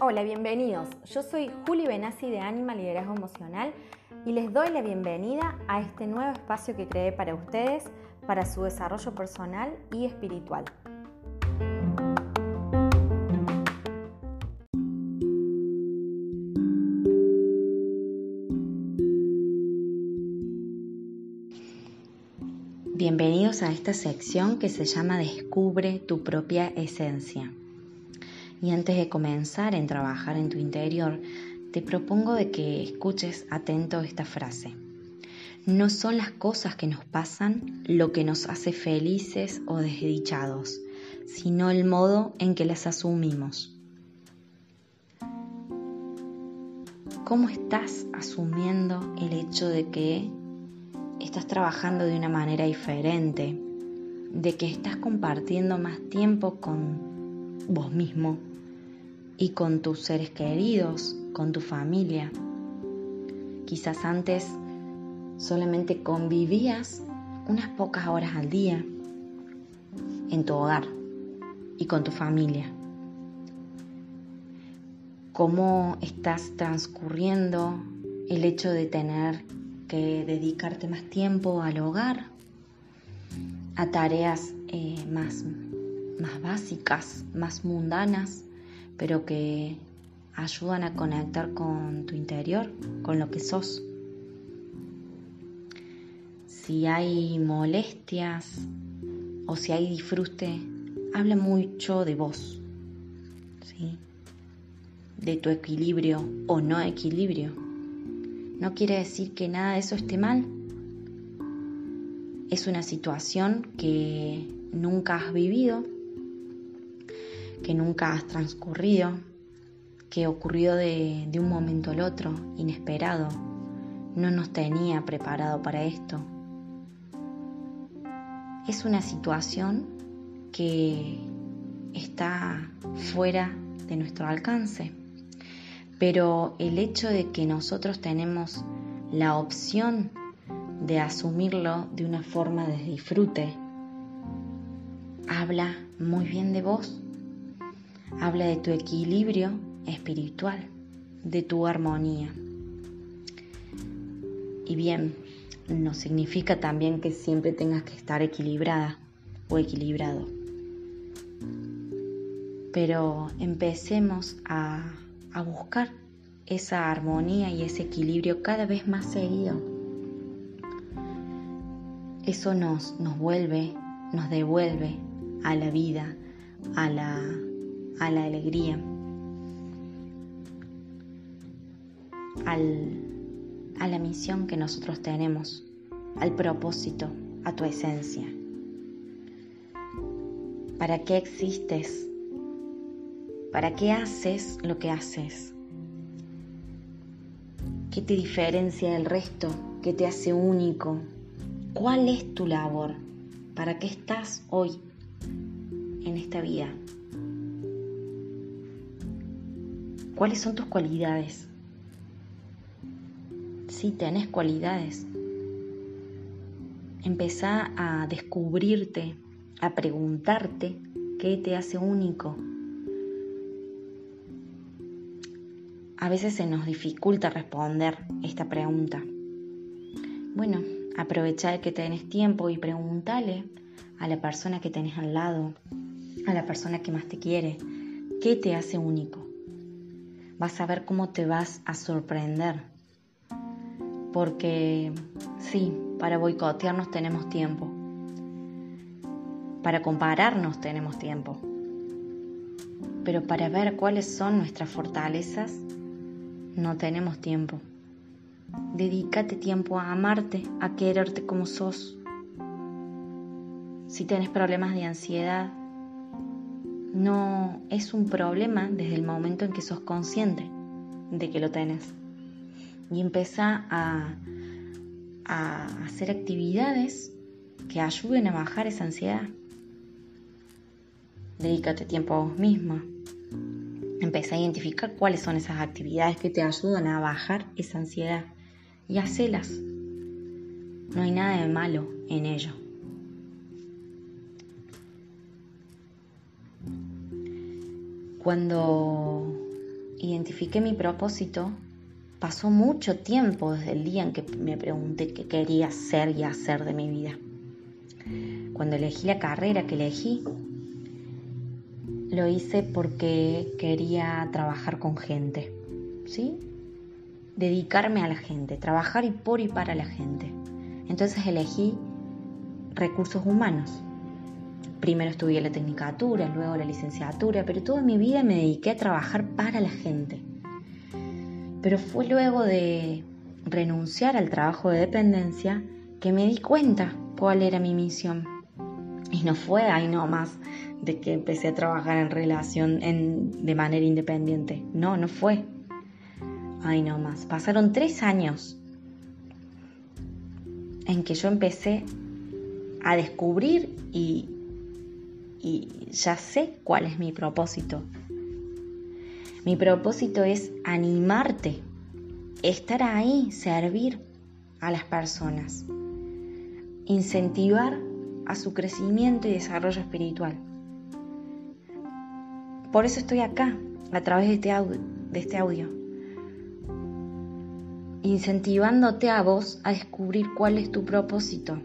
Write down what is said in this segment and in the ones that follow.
Hola, bienvenidos. Yo soy Juli Benassi de Anima Liderazgo Emocional y les doy la bienvenida a este nuevo espacio que creé para ustedes para su desarrollo personal y espiritual. Bienvenidos a esta sección que se llama Descubre tu propia esencia. Y antes de comenzar en trabajar en tu interior, te propongo de que escuches atento esta frase. No son las cosas que nos pasan lo que nos hace felices o desdichados, sino el modo en que las asumimos. ¿Cómo estás asumiendo el hecho de que estás trabajando de una manera diferente, de que estás compartiendo más tiempo con vos mismo, y con tus seres queridos, con tu familia. Quizás antes solamente convivías unas pocas horas al día en tu hogar y con tu familia. ¿Cómo estás transcurriendo el hecho de tener que dedicarte más tiempo al hogar, a tareas eh, más, más básicas, más mundanas? pero que ayudan a conectar con tu interior, con lo que sos. Si hay molestias o si hay disfrute, habla mucho de vos, ¿sí? de tu equilibrio o no equilibrio. No quiere decir que nada de eso esté mal. Es una situación que nunca has vivido que nunca has transcurrido, que ocurrió de, un momento al otro, inesperado. No nos tenía preparado para esto. Es una situación que está fuera de nuestro alcance, pero el hecho de que nosotros tenemos la opción de asumirlo de una forma de disfrute, habla muy bien de vos Habla de tu equilibrio espiritual, de tu armonía. Y bien, no significa también que siempre tengas que estar equilibrada o equilibrado. Pero empecemos a, a buscar esa armonía y ese equilibrio cada vez más seguido. Eso nos, nos vuelve, nos devuelve a la vida, a la a la alegría, a la misión que nosotros tenemos, al propósito, a tu esencia. ¿Para qué existes? ¿Para qué haces lo que haces? ¿Qué te diferencia del resto? ¿Qué te hace único? ¿Cuál es tu labor? ¿Para qué estás hoy en esta vida? ¿Cuáles son tus cualidades? Si tenés cualidades, empezá a descubrirte, a preguntarte qué te hace único. A veces se nos dificulta responder esta pregunta. Bueno, aprovecha que tenés tiempo y pregúntale a la persona que tenés al lado, a la persona que más te quiere, qué te hace único vas a ver cómo te vas a sorprender. Porque sí, para boicotearnos tenemos tiempo. Para compararnos tenemos tiempo. Pero para ver cuáles son nuestras fortalezas, no tenemos tiempo. Dedícate tiempo a amarte, a quererte como sos. Si tienes problemas de ansiedad, no es un problema desde el momento en que sos consciente de que lo tenés. Y empieza a, a hacer actividades que ayuden a bajar esa ansiedad. Dedícate tiempo a vos misma. Empecé a identificar cuáles son esas actividades que te ayudan a bajar esa ansiedad y hacelas. No hay nada de malo en ello. Cuando identifiqué mi propósito, pasó mucho tiempo desde el día en que me pregunté qué quería ser y hacer de mi vida. Cuando elegí la carrera que elegí, lo hice porque quería trabajar con gente, ¿sí? Dedicarme a la gente, trabajar y por y para la gente. Entonces elegí recursos humanos. Primero estudié la tecnicatura, luego la licenciatura, pero toda mi vida me dediqué a trabajar para la gente. Pero fue luego de renunciar al trabajo de dependencia que me di cuenta cuál era mi misión. Y no fue ahí nomás de que empecé a trabajar en relación de manera independiente. No, no fue. Ay, no más. Pasaron tres años en que yo empecé a descubrir y, y ya sé cuál es mi propósito. Mi propósito es animarte, estar ahí, servir a las personas, incentivar a su crecimiento y desarrollo espiritual. Por eso estoy acá, a través de este audio, de este audio incentivándote a vos a descubrir cuál es tu propósito.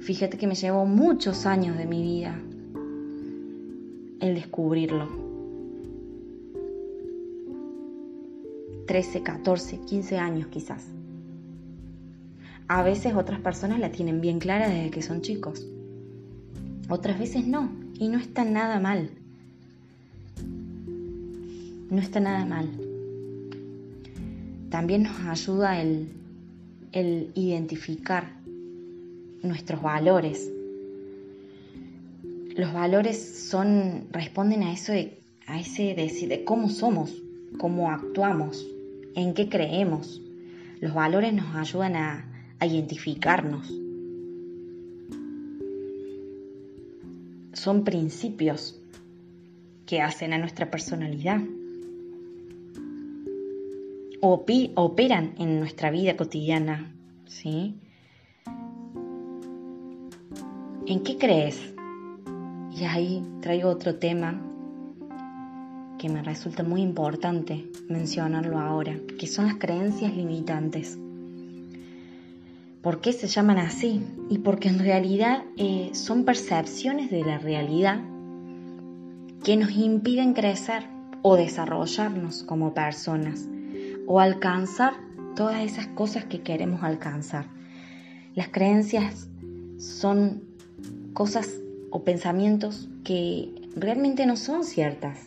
Fíjate que me llevó muchos años de mi vida el descubrirlo. 13, 14, 15 años quizás. A veces otras personas la tienen bien clara desde que son chicos. Otras veces no. Y no está nada mal. No está nada mal también nos ayuda el, identificar nuestros valores. Los valores son, responden a eso de, a ese decir de cómo somos, cómo actuamos, en qué creemos. Los valores nos ayudan a, a identificarnos. Son principios que hacen a nuestra personalidad operan en nuestra vida cotidiana, ¿sí? ¿En qué crees? Y ahí traigo otro tema que me resulta muy importante mencionarlo ahora, que son las creencias limitantes. ¿Por qué se llaman así? Y porque en realidad eh, son percepciones de la realidad que nos impiden crecer o desarrollarnos como personas o alcanzar todas esas cosas que queremos alcanzar. Las creencias son cosas o pensamientos que realmente no son ciertas,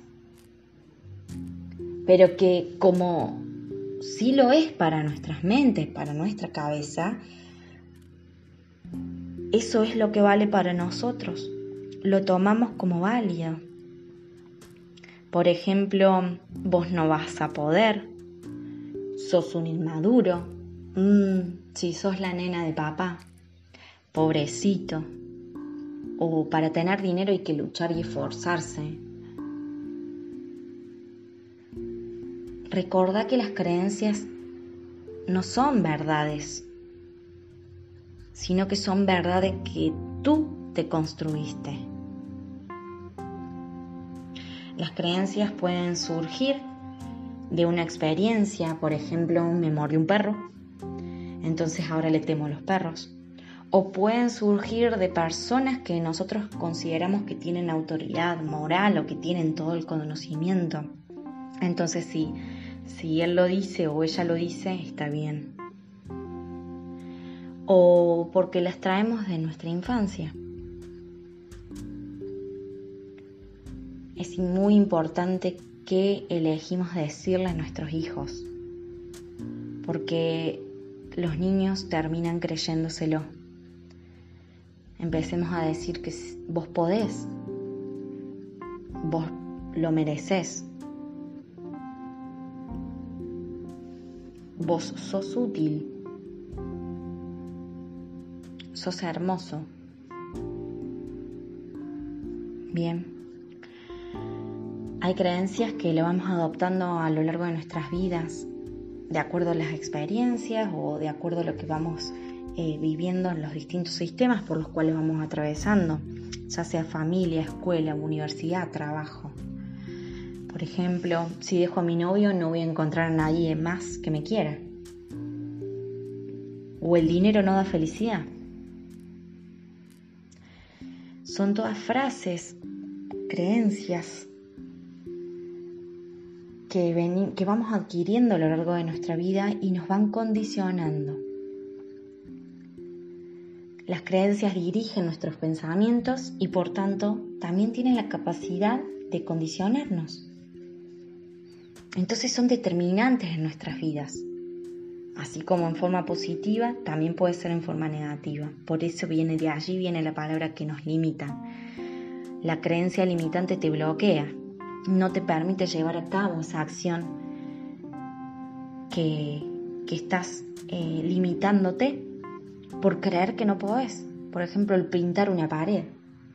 pero que como sí lo es para nuestras mentes, para nuestra cabeza, eso es lo que vale para nosotros. Lo tomamos como válido. Por ejemplo, vos no vas a poder, sos un inmaduro, mm, si sos la nena de papá, pobrecito, o para tener dinero hay que luchar y esforzarse. Recuerda que las creencias no son verdades, sino que son verdades que tú te construiste. Las creencias pueden surgir de una experiencia, por ejemplo, me mordió un perro, entonces ahora le temo a los perros. O pueden surgir de personas que nosotros consideramos que tienen autoridad moral o que tienen todo el conocimiento. Entonces si, si él lo dice o ella lo dice, está bien. O porque las traemos de nuestra infancia. Es muy importante qué elegimos decirle a nuestros hijos, porque los niños terminan creyéndoselo. Empecemos a decir que vos podés, vos lo mereces, vos sos útil, sos hermoso. Bien. Hay creencias que lo vamos adoptando a lo largo de nuestras vidas, de acuerdo a las experiencias o de acuerdo a lo que vamos eh, viviendo en los distintos sistemas por los cuales vamos atravesando, ya sea familia, escuela, universidad, trabajo. Por ejemplo, si dejo a mi novio no voy a encontrar a nadie más que me quiera. O el dinero no da felicidad. Son todas frases, creencias que, que vamos adquiriendo a lo largo de nuestra vida y nos van condicionando. Las creencias dirigen nuestros pensamientos y por tanto también tienen la capacidad de condicionarnos. Entonces son determinantes en nuestras vidas. Así como en forma positiva, también puede ser en forma negativa. Por eso viene de allí, viene la palabra que nos limita. La creencia limitante te bloquea, no te permite llevar a cabo esa acción que, estás eh, limitándote por creer que no podés. Por ejemplo, el pintar una pared,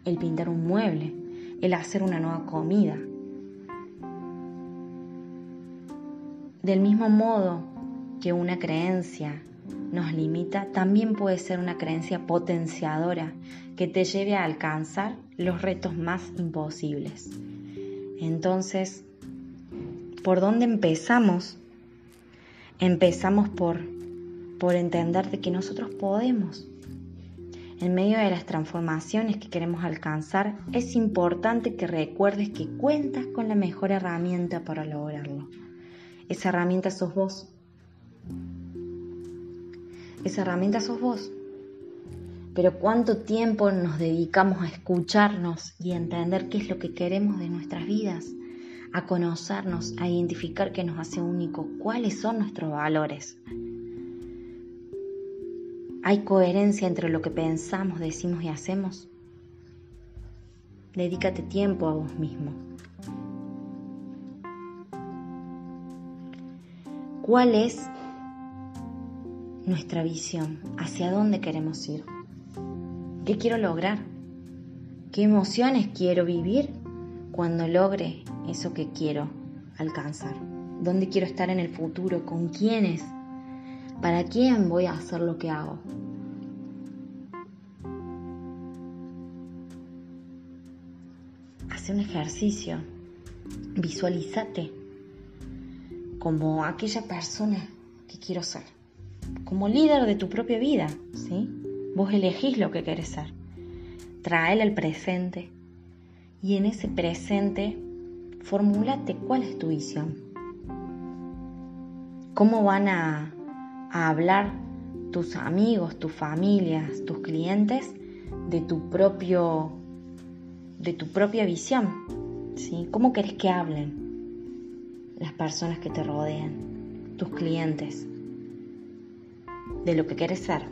el pintar un mueble, el hacer una nueva comida. Del mismo modo que una creencia nos limita, también puede ser una creencia potenciadora que te lleve a alcanzar los retos más imposibles. Entonces, ¿por dónde empezamos? Empezamos por, por entender de que nosotros podemos. En medio de las transformaciones que queremos alcanzar, es importante que recuerdes que cuentas con la mejor herramienta para lograrlo. Esa herramienta sos vos. Esa herramienta sos vos. Pero cuánto tiempo nos dedicamos a escucharnos y a entender qué es lo que queremos de nuestras vidas, a conocernos, a identificar qué nos hace único, cuáles son nuestros valores. ¿Hay coherencia entre lo que pensamos, decimos y hacemos? Dedícate tiempo a vos mismo. ¿Cuál es nuestra visión? ¿Hacia dónde queremos ir? ¿Qué quiero lograr? ¿Qué emociones quiero vivir cuando logre eso que quiero alcanzar? ¿Dónde quiero estar en el futuro? ¿Con quiénes? ¿Para quién voy a hacer lo que hago? Hace un ejercicio. Visualízate como aquella persona que quiero ser. Como líder de tu propia vida, ¿sí? Vos elegís lo que querés ser. Trae al presente y en ese presente formulate cuál es tu visión. ¿Cómo van a, hablar tus amigos, tus familias, tus clientes de tu propio de tu propia visión? ¿Cómo querés que hablen las personas que te rodean, tus clientes, de lo que quieres ser?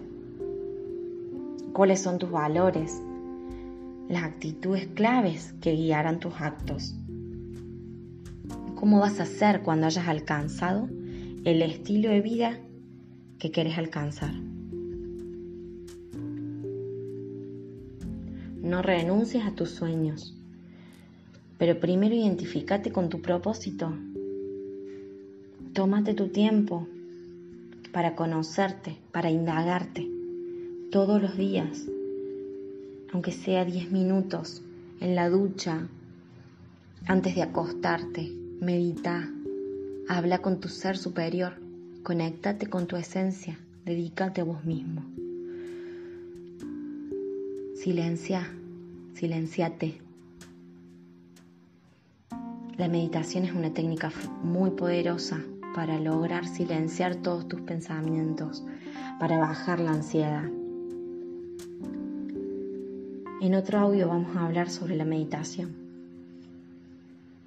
Cuáles son tus valores, las actitudes claves que guiarán tus actos. ¿Cómo vas a ser cuando hayas alcanzado el estilo de vida que quieres alcanzar? No renuncies a tus sueños, pero primero identificate con tu propósito. Tómate tu tiempo para conocerte, para indagarte todos los días, aunque sea 10 minutos, en la ducha, antes de acostarte, medita, habla con tu ser superior, conéctate con tu esencia, dedícate a vos mismo. Silencia, silenciate. La meditación es una técnica muy poderosa para lograr silenciar todos tus pensamientos, para bajar la ansiedad. En otro audio vamos a hablar sobre la meditación.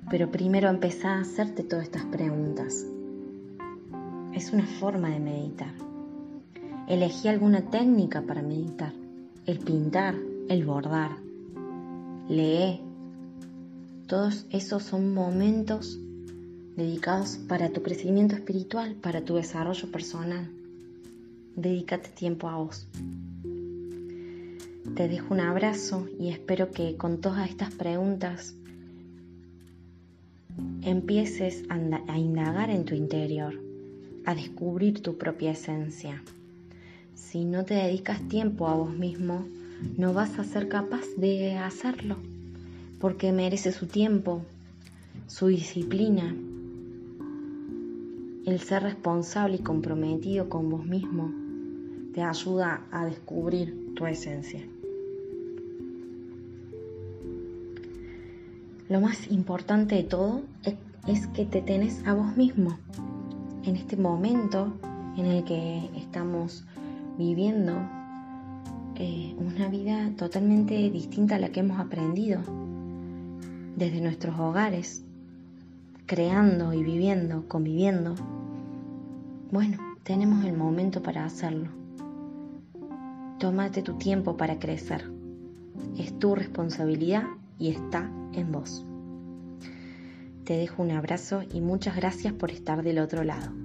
Pero primero empezá a hacerte todas estas preguntas. Es una forma de meditar. Elegí alguna técnica para meditar. El pintar, el bordar. Lee. Todos esos son momentos dedicados para tu crecimiento espiritual, para tu desarrollo personal. Dedícate tiempo a vos. Te dejo un abrazo y espero que con todas estas preguntas empieces a indagar en tu interior, a descubrir tu propia esencia. Si no te dedicas tiempo a vos mismo, no vas a ser capaz de hacerlo, porque merece su tiempo, su disciplina, el ser responsable y comprometido con vos mismo te ayuda a descubrir tu esencia. Lo más importante de todo es que te tenés a vos mismo. En este momento en el que estamos viviendo eh, una vida totalmente distinta a la que hemos aprendido desde nuestros hogares, creando y viviendo, conviviendo, bueno, tenemos el momento para hacerlo. Tómate tu tiempo para crecer. Es tu responsabilidad y está en vos. Te dejo un abrazo y muchas gracias por estar del otro lado.